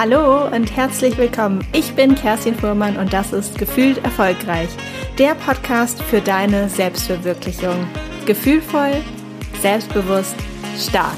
Hallo und herzlich willkommen. Ich bin Kerstin Fuhrmann und das ist Gefühlt Erfolgreich, der Podcast für deine Selbstverwirklichung. Gefühlvoll, selbstbewusst, stark.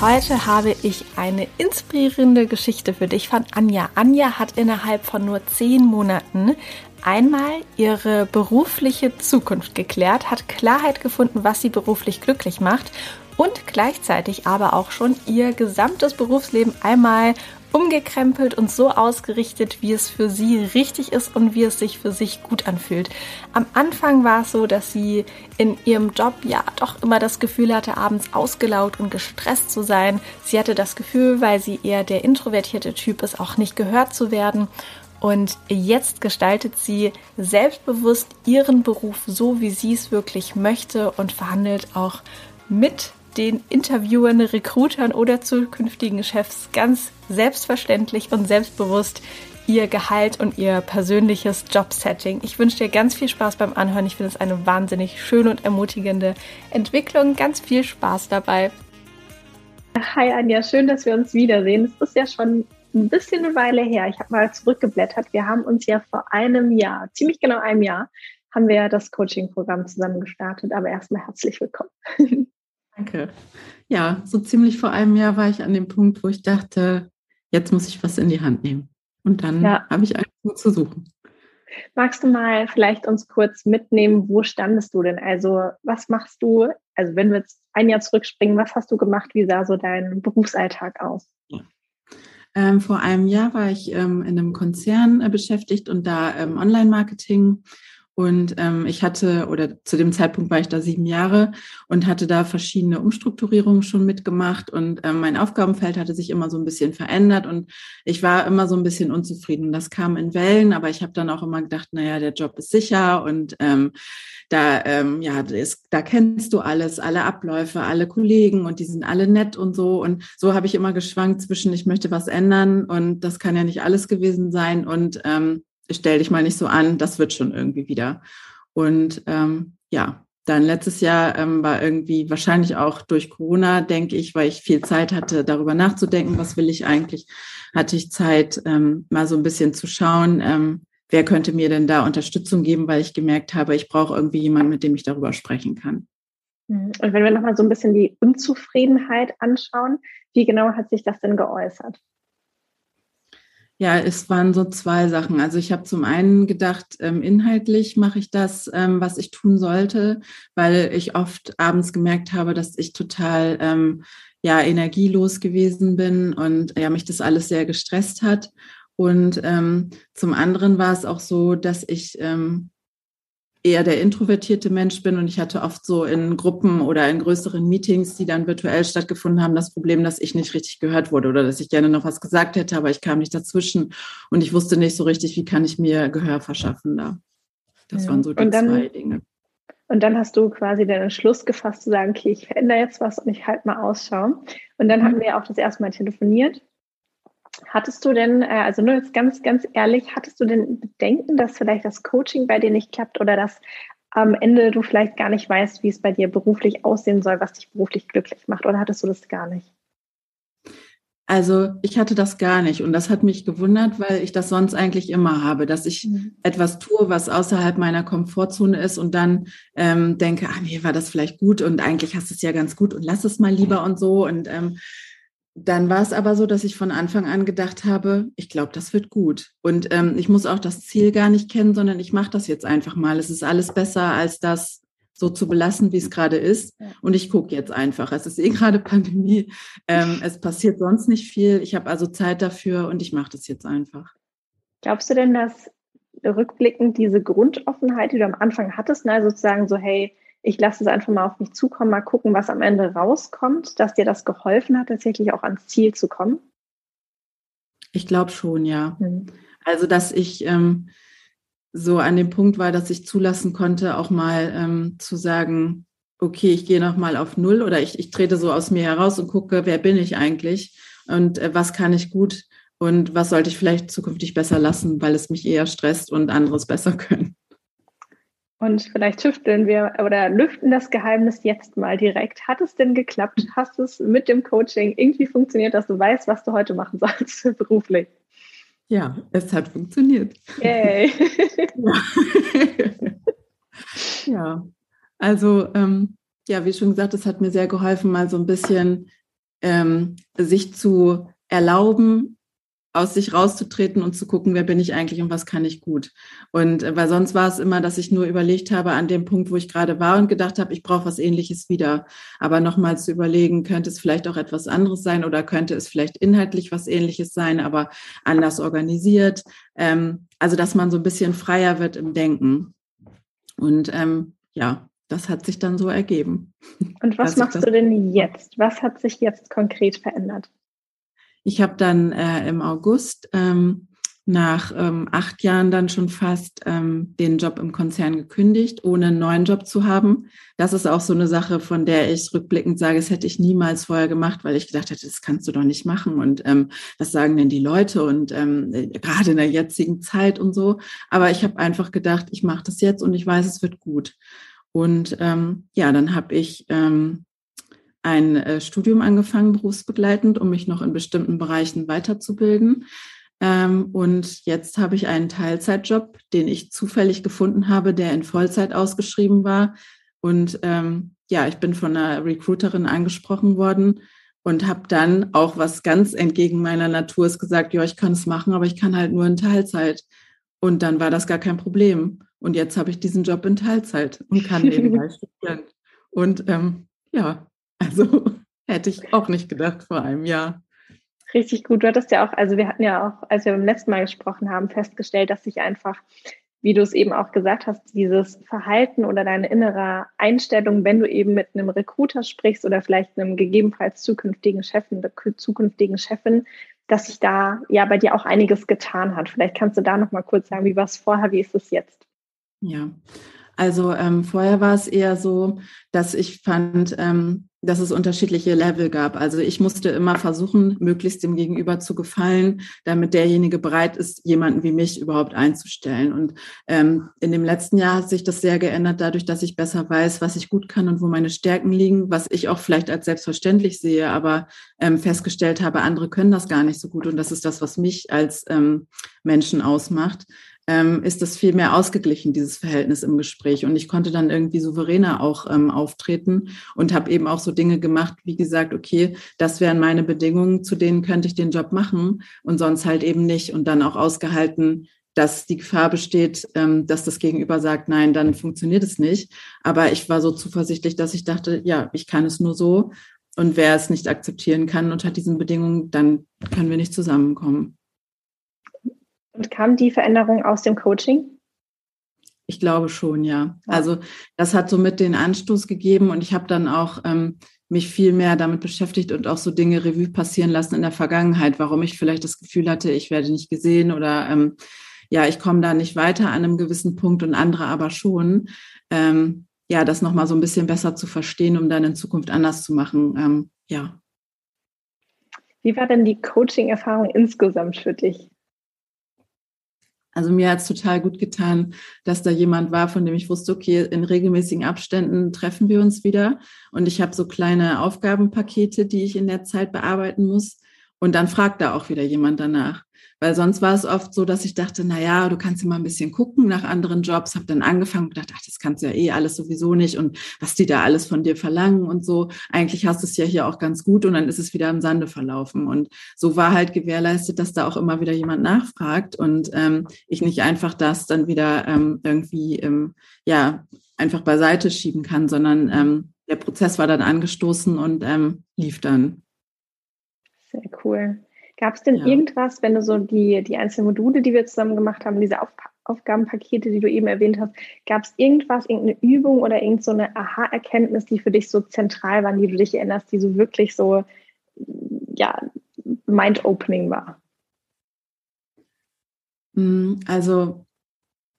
Heute habe ich eine inspirierende Geschichte für dich von Anja. Anja hat innerhalb von nur zehn Monaten einmal ihre berufliche Zukunft geklärt, hat Klarheit gefunden, was sie beruflich glücklich macht und gleichzeitig aber auch schon ihr gesamtes Berufsleben einmal umgekrempelt und so ausgerichtet, wie es für sie richtig ist und wie es sich für sich gut anfühlt. Am Anfang war es so, dass sie in ihrem Job ja doch immer das Gefühl hatte, abends ausgelaugt und gestresst zu sein. Sie hatte das Gefühl, weil sie eher der introvertierte Typ ist, auch nicht gehört zu werden. Und jetzt gestaltet sie selbstbewusst ihren Beruf so, wie sie es wirklich möchte und verhandelt auch mit den Interviewern, Recruitern oder zukünftigen Chefs ganz selbstverständlich und selbstbewusst ihr Gehalt und ihr persönliches Jobsetting. Ich wünsche dir ganz viel Spaß beim Anhören. Ich finde es eine wahnsinnig schöne und ermutigende Entwicklung. Ganz viel Spaß dabei. Hi Anja, schön, dass wir uns wiedersehen. Es ist ja schon ein bisschen eine Weile her. Ich habe mal zurückgeblättert. Wir haben uns ja vor einem Jahr, ziemlich genau einem Jahr, haben wir das Coaching-Programm zusammen gestartet. Aber erstmal herzlich willkommen. Danke. Ja, so ziemlich vor einem Jahr war ich an dem Punkt, wo ich dachte, jetzt muss ich was in die Hand nehmen. Und dann ja. habe ich angefangen zu suchen. Magst du mal vielleicht uns kurz mitnehmen, wo standest du denn? Also was machst du, also wenn wir jetzt ein Jahr zurückspringen, was hast du gemacht? Wie sah so dein Berufsalltag aus? Ja. Ähm, vor einem Jahr war ich ähm, in einem Konzern äh, beschäftigt und da ähm, Online-Marketing und ähm, ich hatte, oder zu dem Zeitpunkt war ich da sieben Jahre und hatte da verschiedene Umstrukturierungen schon mitgemacht. Und ähm, mein Aufgabenfeld hatte sich immer so ein bisschen verändert und ich war immer so ein bisschen unzufrieden. Das kam in Wellen, aber ich habe dann auch immer gedacht, naja, der Job ist sicher und ähm, da, ähm, ja, ist, da kennst du alles, alle Abläufe, alle Kollegen und die sind alle nett und so. Und so habe ich immer geschwankt zwischen, ich möchte was ändern und das kann ja nicht alles gewesen sein und ähm, stell dich mal nicht so an, das wird schon irgendwie wieder. Und ähm, ja, dann letztes Jahr ähm, war irgendwie wahrscheinlich auch durch Corona, denke ich, weil ich viel Zeit hatte, darüber nachzudenken, was will ich eigentlich, hatte ich Zeit, ähm, mal so ein bisschen zu schauen, ähm, wer könnte mir denn da Unterstützung geben, weil ich gemerkt habe, ich brauche irgendwie jemanden, mit dem ich darüber sprechen kann. Mhm. Und wenn wir nochmal so ein bisschen die Unzufriedenheit anschauen, wie genau hat sich das denn geäußert? Ja, es waren so zwei Sachen. Also ich habe zum einen gedacht, ähm, inhaltlich mache ich das, ähm, was ich tun sollte, weil ich oft abends gemerkt habe, dass ich total ähm, ja energielos gewesen bin und ja mich das alles sehr gestresst hat. Und zum anderen war es auch so, dass ich eher der introvertierte Mensch bin und ich hatte oft so in Gruppen oder in größeren Meetings, die dann virtuell stattgefunden haben, das Problem, dass ich nicht richtig gehört wurde oder dass ich gerne noch was gesagt hätte, aber ich kam nicht dazwischen und ich wusste nicht so richtig, wie kann ich mir Gehör verschaffen da. Das ja. waren so die dann, zwei Dinge. Und dann hast du quasi den Entschluss gefasst zu sagen, okay, ich verändere jetzt was und ich halt mal ausschauen. Und dann mhm. haben wir auch das erste Mal telefoniert Hattest du denn, äh, also nur jetzt ganz, ganz ehrlich, hattest du denn Bedenken, dass vielleicht das Coaching bei dir nicht klappt oder dass am Ende du vielleicht gar nicht weißt, wie es bei dir beruflich aussehen soll, was dich beruflich glücklich macht? Oder hattest du das gar nicht? Also ich hatte das gar nicht und das hat mich gewundert, weil ich das sonst eigentlich immer habe, dass ich mhm. etwas tue, was außerhalb meiner Komfortzone ist und dann ähm, denke, ah nee, war das vielleicht gut und eigentlich hast du es ja ganz gut und lass es mal lieber und so und ähm, dann war es aber so, dass ich von Anfang an gedacht habe, ich glaube, das wird gut. Und ähm, ich muss auch das Ziel gar nicht kennen, sondern ich mache das jetzt einfach mal. Es ist alles besser, als das so zu belassen, wie es gerade ist. Und ich gucke jetzt einfach. Es ist eh gerade Pandemie. Ähm, es passiert sonst nicht viel. Ich habe also Zeit dafür und ich mache das jetzt einfach. Glaubst du denn, dass rückblickend diese Grundoffenheit, die du am Anfang hattest, ne, sozusagen so, hey, ich lasse es einfach mal auf mich zukommen, mal gucken, was am Ende rauskommt, dass dir das geholfen hat, tatsächlich auch ans Ziel zu kommen? Ich glaube schon, ja. Mhm. Also, dass ich ähm, so an dem Punkt war, dass ich zulassen konnte, auch mal ähm, zu sagen, okay, ich gehe noch mal auf Null oder ich, ich trete so aus mir heraus und gucke, wer bin ich eigentlich und äh, was kann ich gut und was sollte ich vielleicht zukünftig besser lassen, weil es mich eher stresst und anderes besser können. Und vielleicht tüfteln wir oder lüften das Geheimnis jetzt mal direkt. Hat es denn geklappt? Hast es mit dem Coaching irgendwie funktioniert, dass du weißt, was du heute machen sollst beruflich? Ja, es hat funktioniert. Yay. ja. ja, also ähm, ja, wie schon gesagt, es hat mir sehr geholfen, mal so ein bisschen ähm, sich zu erlauben, aus sich rauszutreten und zu gucken, wer bin ich eigentlich und was kann ich gut. Und äh, weil sonst war es immer, dass ich nur überlegt habe an dem Punkt, wo ich gerade war und gedacht habe, ich brauche was ähnliches wieder. Aber nochmal zu überlegen, könnte es vielleicht auch etwas anderes sein oder könnte es vielleicht inhaltlich was ähnliches sein, aber anders organisiert. Ähm, also dass man so ein bisschen freier wird im Denken. Und ähm, ja, das hat sich dann so ergeben. Und was machst du denn jetzt? Was hat sich jetzt konkret verändert? Ich habe dann äh, im August ähm, nach ähm, acht Jahren dann schon fast ähm, den Job im Konzern gekündigt, ohne einen neuen Job zu haben. Das ist auch so eine Sache, von der ich rückblickend sage, das hätte ich niemals vorher gemacht, weil ich gedacht hätte, das kannst du doch nicht machen. Und ähm, was sagen denn die Leute und ähm, gerade in der jetzigen Zeit und so. Aber ich habe einfach gedacht, ich mache das jetzt und ich weiß, es wird gut. Und ähm, ja, dann habe ich ähm, ein äh, Studium angefangen, berufsbegleitend, um mich noch in bestimmten Bereichen weiterzubilden. Ähm, und jetzt habe ich einen Teilzeitjob, den ich zufällig gefunden habe, der in Vollzeit ausgeschrieben war. Und ähm, ja, ich bin von einer Recruiterin angesprochen worden und habe dann auch was ganz entgegen meiner Natur ist gesagt, ja, ich kann es machen, aber ich kann halt nur in Teilzeit. Und dann war das gar kein Problem. Und jetzt habe ich diesen Job in Teilzeit und kann nebenbei studieren. Und ähm, ja, also hätte ich auch nicht gedacht vor einem Jahr. Richtig gut. Du hattest ja auch, also wir hatten ja auch, als wir beim letzten Mal gesprochen haben, festgestellt, dass sich einfach, wie du es eben auch gesagt hast, dieses Verhalten oder deine innere Einstellung, wenn du eben mit einem Recruiter sprichst oder vielleicht einem gegebenenfalls zukünftigen Chefin, zukünftigen Chefin, dass sich da ja bei dir auch einiges getan hat. Vielleicht kannst du da noch mal kurz sagen, wie war es vorher, wie ist es jetzt? Ja, also ähm, vorher war es eher so, dass ich fand, ähm, dass es unterschiedliche Level gab. Also ich musste immer versuchen, möglichst dem Gegenüber zu gefallen, damit derjenige bereit ist, jemanden wie mich überhaupt einzustellen. Und ähm, in dem letzten Jahr hat sich das sehr geändert, dadurch, dass ich besser weiß, was ich gut kann und wo meine Stärken liegen, was ich auch vielleicht als selbstverständlich sehe, aber ähm, festgestellt habe, andere können das gar nicht so gut. Und das ist das, was mich als ähm, Menschen ausmacht ähm, ist das viel mehr ausgeglichen, dieses Verhältnis im Gespräch. Und ich konnte dann irgendwie souveräner auch ähm, auftreten und habe eben auch so Dinge gemacht, wie gesagt, okay, das wären meine Bedingungen, zu denen könnte ich den Job machen und sonst halt eben nicht. Und dann auch ausgehalten, dass die Gefahr besteht, ähm, dass das Gegenüber sagt, nein, dann funktioniert es nicht. Aber ich war so zuversichtlich, dass ich dachte, ja, ich kann es nur so. Und wer es nicht akzeptieren kann unter diesen Bedingungen, dann können wir nicht zusammenkommen. Und kam die Veränderung aus dem Coaching? Ich glaube schon, ja. Also das hat somit den Anstoß gegeben und ich habe dann auch ähm, mich viel mehr damit beschäftigt und auch so Dinge Revue passieren lassen in der Vergangenheit, warum ich vielleicht das Gefühl hatte, ich werde nicht gesehen oder ähm, ja, ich komme da nicht weiter an einem gewissen Punkt und andere aber schon. Ähm, ja, das nochmal so ein bisschen besser zu verstehen, um dann in Zukunft anders zu machen. Ähm, ja. Wie war denn die Coaching-Erfahrung insgesamt für dich? Also mir hat es total gut getan, dass da jemand war, von dem ich wusste, okay, in regelmäßigen Abständen treffen wir uns wieder. Und ich habe so kleine Aufgabenpakete, die ich in der Zeit bearbeiten muss. Und dann fragt da auch wieder jemand danach. Weil sonst war es oft so, dass ich dachte, na ja, du kannst ja mal ein bisschen gucken nach anderen Jobs. Habe dann angefangen und gedacht, ach, das kannst du ja eh alles sowieso nicht und was die da alles von dir verlangen und so. Eigentlich hast du es ja hier auch ganz gut und dann ist es wieder im Sande verlaufen. Und so war halt gewährleistet, dass da auch immer wieder jemand nachfragt und ähm, ich nicht einfach das dann wieder ähm, irgendwie ähm, ja einfach beiseite schieben kann, sondern ähm, der Prozess war dann angestoßen und ähm, lief dann. Sehr cool. Gab es denn ja. irgendwas, wenn du so die, die einzelnen Module, die wir zusammen gemacht haben, diese Auf Aufgabenpakete, die du eben erwähnt hast, gab es irgendwas, irgendeine Übung oder irgendeine so Aha-Erkenntnis, die für dich so zentral waren, die du dich erinnerst, die so wirklich so, ja, mind-opening war? Hm, also,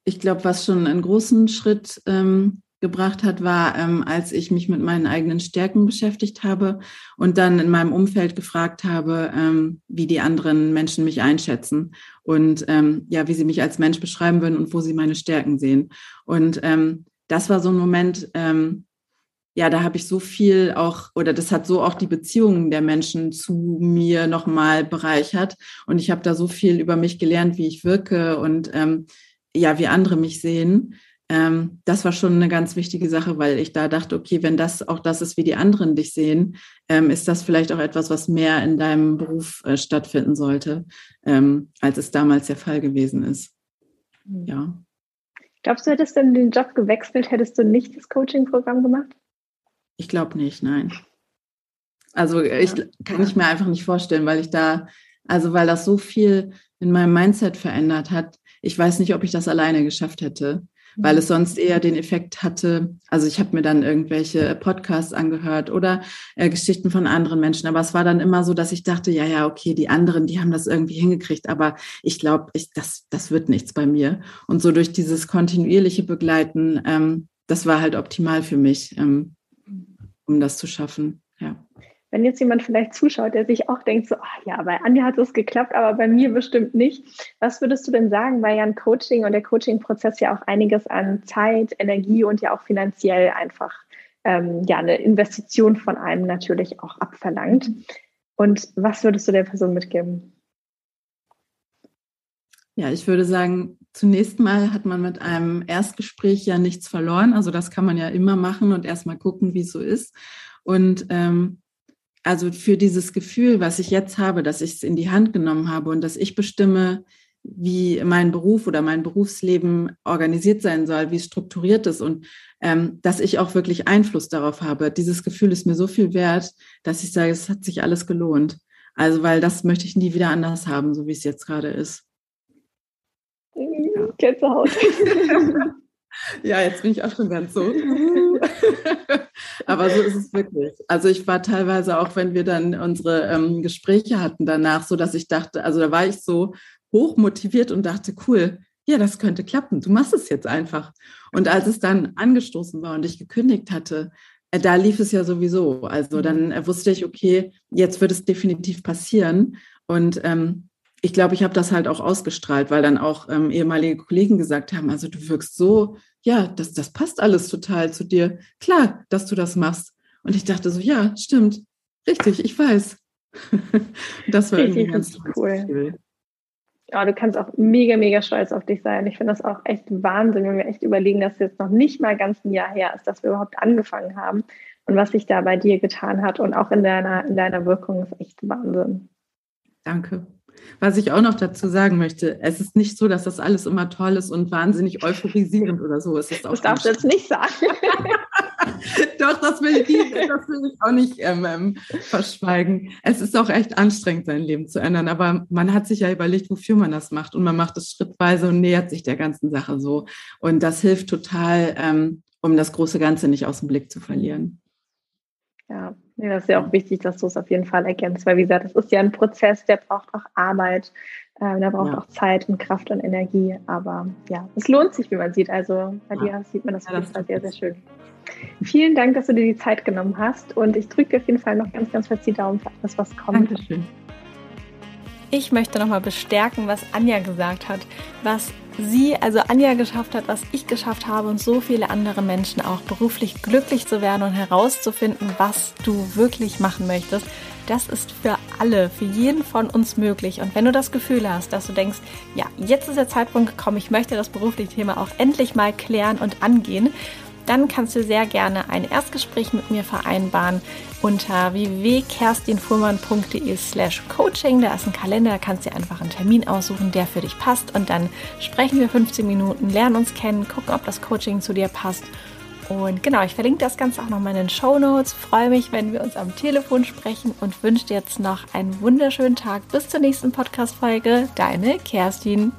ich glaube, was schon einen großen Schritt ähm, gebracht hat, war, ähm, als ich mich mit meinen eigenen Stärken beschäftigt habe und dann in meinem Umfeld gefragt habe, ähm, wie die anderen Menschen mich einschätzen und ähm, ja, wie sie mich als Mensch beschreiben würden und wo sie meine Stärken sehen. Und ähm, das war so ein Moment, ähm, ja, da habe ich so viel auch, oder das hat so auch die Beziehungen der Menschen zu mir nochmal bereichert. Und ich habe da so viel über mich gelernt, wie ich wirke und ähm, ja, wie andere mich sehen. Ähm, das war schon eine ganz wichtige Sache, weil ich da dachte, okay, wenn das auch das ist, wie die anderen dich sehen, ähm, ist das vielleicht auch etwas, was mehr in deinem Beruf äh, stattfinden sollte, ähm, als es damals der Fall gewesen ist. Hm. Ja. Glaubst du, hättest du den Job gewechselt, hättest du nicht das Coaching-Programm gemacht? Ich glaube nicht, nein. Also ich kann ich mir einfach nicht vorstellen, weil ich da, also weil das so viel in meinem Mindset verändert hat. Ich weiß nicht, ob ich das alleine geschafft hätte weil es sonst eher den Effekt hatte, also ich habe mir dann irgendwelche Podcasts angehört oder äh, Geschichten von anderen Menschen, aber es war dann immer so, dass ich dachte, ja, ja, okay, die anderen, die haben das irgendwie hingekriegt, aber ich glaube, ich, das, das wird nichts bei mir. Und so durch dieses kontinuierliche Begleiten, ähm, das war halt optimal für mich, ähm, um das zu schaffen. Ja wenn jetzt jemand vielleicht zuschaut, der sich auch denkt, so, ach ja, bei Anja hat es geklappt, aber bei mir bestimmt nicht. Was würdest du denn sagen, weil ja ein Coaching und der Coaching-Prozess ja auch einiges an Zeit, Energie und ja auch finanziell einfach ähm, ja eine Investition von einem natürlich auch abverlangt. Und was würdest du der Person mitgeben? Ja, ich würde sagen, zunächst mal hat man mit einem Erstgespräch ja nichts verloren. Also das kann man ja immer machen und erstmal gucken, wie es so ist. Und ähm, also für dieses Gefühl, was ich jetzt habe, dass ich es in die Hand genommen habe und dass ich bestimme, wie mein Beruf oder mein Berufsleben organisiert sein soll, wie es strukturiert ist und ähm, dass ich auch wirklich Einfluss darauf habe. Dieses Gefühl ist mir so viel wert, dass ich sage, es hat sich alles gelohnt. Also, weil das möchte ich nie wieder anders haben, so wie es jetzt gerade ist. Gänsehaut. Ja, jetzt bin ich auch schon ganz so. Aber so ist es wirklich. Also ich war teilweise auch, wenn wir dann unsere ähm, Gespräche hatten danach, so dass ich dachte, also da war ich so hoch motiviert und dachte, cool, ja, das könnte klappen. Du machst es jetzt einfach. Und als es dann angestoßen war und ich gekündigt hatte, äh, da lief es ja sowieso. Also dann äh, wusste ich, okay, jetzt wird es definitiv passieren. Und ähm, ich glaube, ich habe das halt auch ausgestrahlt, weil dann auch ähm, ehemalige Kollegen gesagt haben, also du wirkst so, ja, das, das passt alles total zu dir. Klar, dass du das machst. Und ich dachte so, ja, stimmt, richtig, ich weiß. das war irgendwie ganz cool. Cool. Ja, du kannst auch mega, mega stolz auf dich sein. Ich finde das auch echt Wahnsinn, wenn wir echt überlegen, dass es jetzt noch nicht mal ganz ein Jahr her ist, dass wir überhaupt angefangen haben und was sich da bei dir getan hat und auch in deiner, in deiner Wirkung ist echt Wahnsinn. Danke. Was ich auch noch dazu sagen möchte, es ist nicht so, dass das alles immer toll ist und wahnsinnig euphorisierend oder so. Es ist auch das darfst du jetzt nicht sagen. Doch, das will, ich, das will ich auch nicht ähm, ähm, verschweigen. Es ist auch echt anstrengend, sein Leben zu ändern, aber man hat sich ja überlegt, wofür man das macht und man macht es schrittweise und nähert sich der ganzen Sache so. Und das hilft total, ähm, um das große Ganze nicht aus dem Blick zu verlieren. Ja, ja, das ist ja auch wichtig, dass du es auf jeden Fall erkennst, weil wie gesagt, das ist ja ein Prozess, der braucht auch Arbeit, äh, der braucht ja. auch Zeit und Kraft und Energie. Aber ja, es lohnt sich, wie man sieht. Also bei ja. dir sieht man das auf jeden Fall sehr, sehr schön. Vielen Dank, dass du dir die Zeit genommen hast und ich drücke dir auf jeden Fall noch ganz, ganz fest die Daumen für alles, was kommt. Dankeschön. Ich möchte nochmal bestärken, was Anja gesagt hat, was sie, also Anja, geschafft hat, was ich geschafft habe und so viele andere Menschen auch beruflich glücklich zu werden und herauszufinden, was du wirklich machen möchtest. Das ist für alle, für jeden von uns möglich. Und wenn du das Gefühl hast, dass du denkst, ja, jetzt ist der Zeitpunkt gekommen, ich möchte das berufliche Thema auch endlich mal klären und angehen, dann kannst du sehr gerne ein Erstgespräch mit mir vereinbaren unter www.kerstinfuhrmann.de slash coaching. Da ist ein Kalender, da kannst du dir einfach einen Termin aussuchen, der für dich passt und dann sprechen wir 15 Minuten, lernen uns kennen, gucken, ob das Coaching zu dir passt. Und genau, ich verlinke das Ganze auch nochmal in den Show Notes. Freue mich, wenn wir uns am Telefon sprechen und wünsche dir jetzt noch einen wunderschönen Tag. Bis zur nächsten Podcast-Folge. Deine Kerstin.